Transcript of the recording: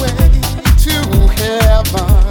way to heaven.